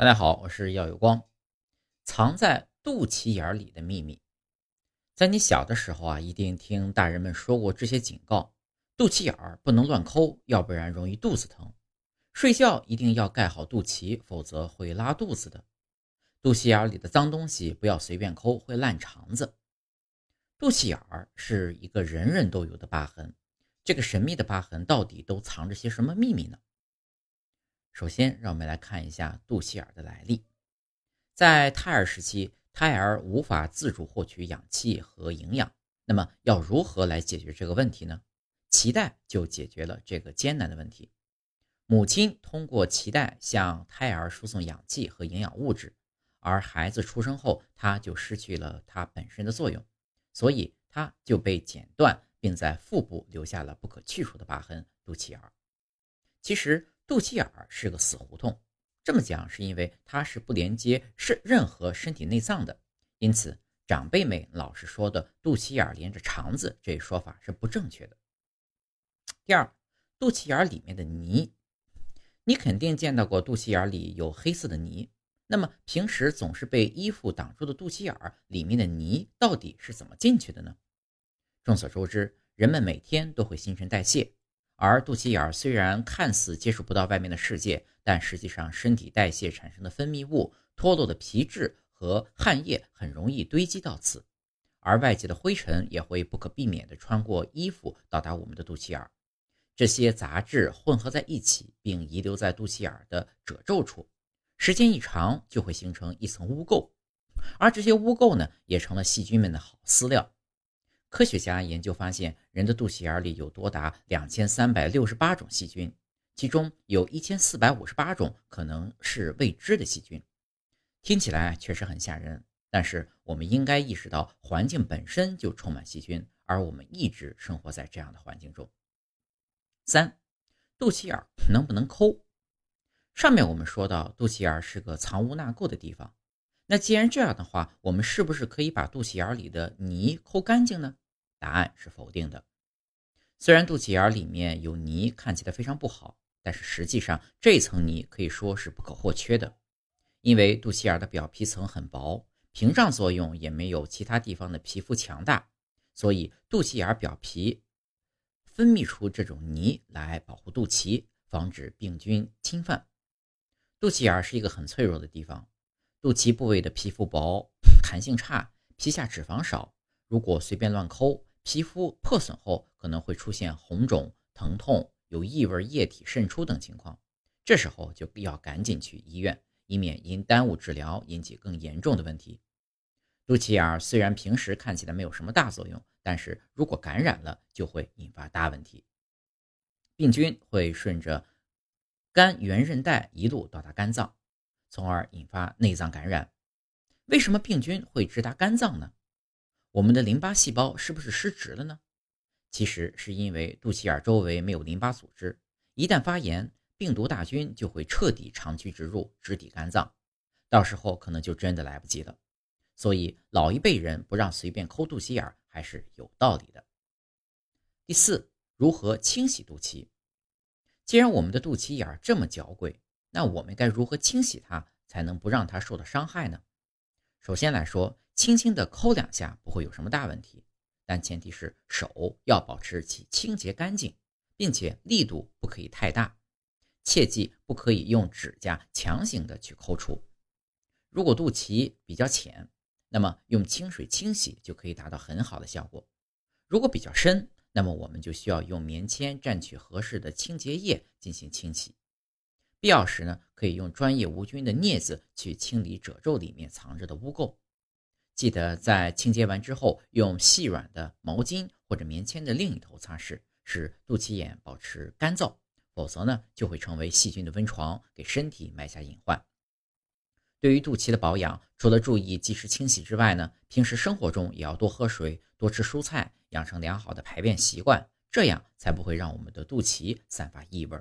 大家好，我是耀有光。藏在肚脐眼里的秘密，在你小的时候啊，一定听大人们说过这些警告：肚脐眼儿不能乱抠，要不然容易肚子疼；睡觉一定要盖好肚脐，否则会拉肚子的；肚脐眼里的脏东西不要随便抠，会烂肠子。肚脐眼儿是一个人人都有的疤痕，这个神秘的疤痕到底都藏着些什么秘密呢？首先，让我们来看一下肚脐眼的来历。在胎儿时期，胎儿无法自主获取氧气和营养，那么要如何来解决这个问题呢？脐带就解决了这个艰难的问题。母亲通过脐带向胎儿输送氧气和营养物质，而孩子出生后，它就失去了它本身的作用，所以它就被剪断，并在腹部留下了不可去除的疤痕——肚脐眼。其实。肚脐眼儿是个死胡同，这么讲是因为它是不连接是任何身体内脏的，因此长辈们老是说的肚脐眼连着肠子这一说法是不正确的。第二，肚脐眼里面的泥，你肯定见到过肚脐眼里有黑色的泥，那么平时总是被衣服挡住的肚脐眼儿里面的泥到底是怎么进去的呢？众所周知，人们每天都会新陈代谢。而肚脐眼虽然看似接触不到外面的世界，但实际上身体代谢产生的分泌物、脱落的皮质和汗液很容易堆积到此，而外界的灰尘也会不可避免地穿过衣服到达我们的肚脐眼。这些杂质混合在一起，并遗留在肚脐眼的褶皱处，时间一长就会形成一层污垢，而这些污垢呢，也成了细菌们的好饲料。科学家研究发现，人的肚脐眼里有多达两千三百六十八种细菌，其中有一千四百五十八种可能是未知的细菌。听起来确实很吓人，但是我们应该意识到，环境本身就充满细菌，而我们一直生活在这样的环境中。三，肚脐眼能不能抠？上面我们说到，肚脐眼是个藏污纳垢的地方。那既然这样的话，我们是不是可以把肚脐眼里的泥抠干净呢？答案是否定的。虽然肚脐眼里面有泥，看起来非常不好，但是实际上这层泥可以说是不可或缺的。因为肚脐眼的表皮层很薄，屏障作用也没有其他地方的皮肤强大，所以肚脐眼表皮分泌出这种泥来保护肚脐，防止病菌侵犯。肚脐眼是一个很脆弱的地方。肚脐部位的皮肤薄，弹性差，皮下脂肪少。如果随便乱抠，皮肤破损后可能会出现红肿、疼痛、有异味、液体渗出等情况。这时候就要赶紧去医院，以免因耽误治疗引起更严重的问题。肚脐眼虽然平时看起来没有什么大作用，但是如果感染了，就会引发大问题。病菌会顺着肝圆韧带一路到达肝脏。从而引发内脏感染。为什么病菌会直达肝脏呢？我们的淋巴细胞是不是失职了呢？其实是因为肚脐眼周围没有淋巴组织，一旦发炎，病毒大军就会彻底长驱直入，直抵肝脏，到时候可能就真的来不及了。所以老一辈人不让随便抠肚脐眼还是有道理的。第四，如何清洗肚脐？既然我们的肚脐眼这么娇贵。那我们该如何清洗它，才能不让它受到伤害呢？首先来说，轻轻的抠两下不会有什么大问题，但前提是手要保持其清洁干净，并且力度不可以太大，切记不可以用指甲强行的去抠除。如果肚脐比较浅，那么用清水清洗就可以达到很好的效果；如果比较深，那么我们就需要用棉签蘸取合适的清洁液进行清洗。必要时呢，可以用专业无菌的镊子去清理褶皱里面藏着的污垢。记得在清洁完之后，用细软的毛巾或者棉签的另一头擦拭，使肚脐眼保持干燥。否则呢，就会成为细菌的温床，给身体埋下隐患。对于肚脐的保养，除了注意及时清洗之外呢，平时生活中也要多喝水、多吃蔬菜，养成良好的排便习惯，这样才不会让我们的肚脐散发异味。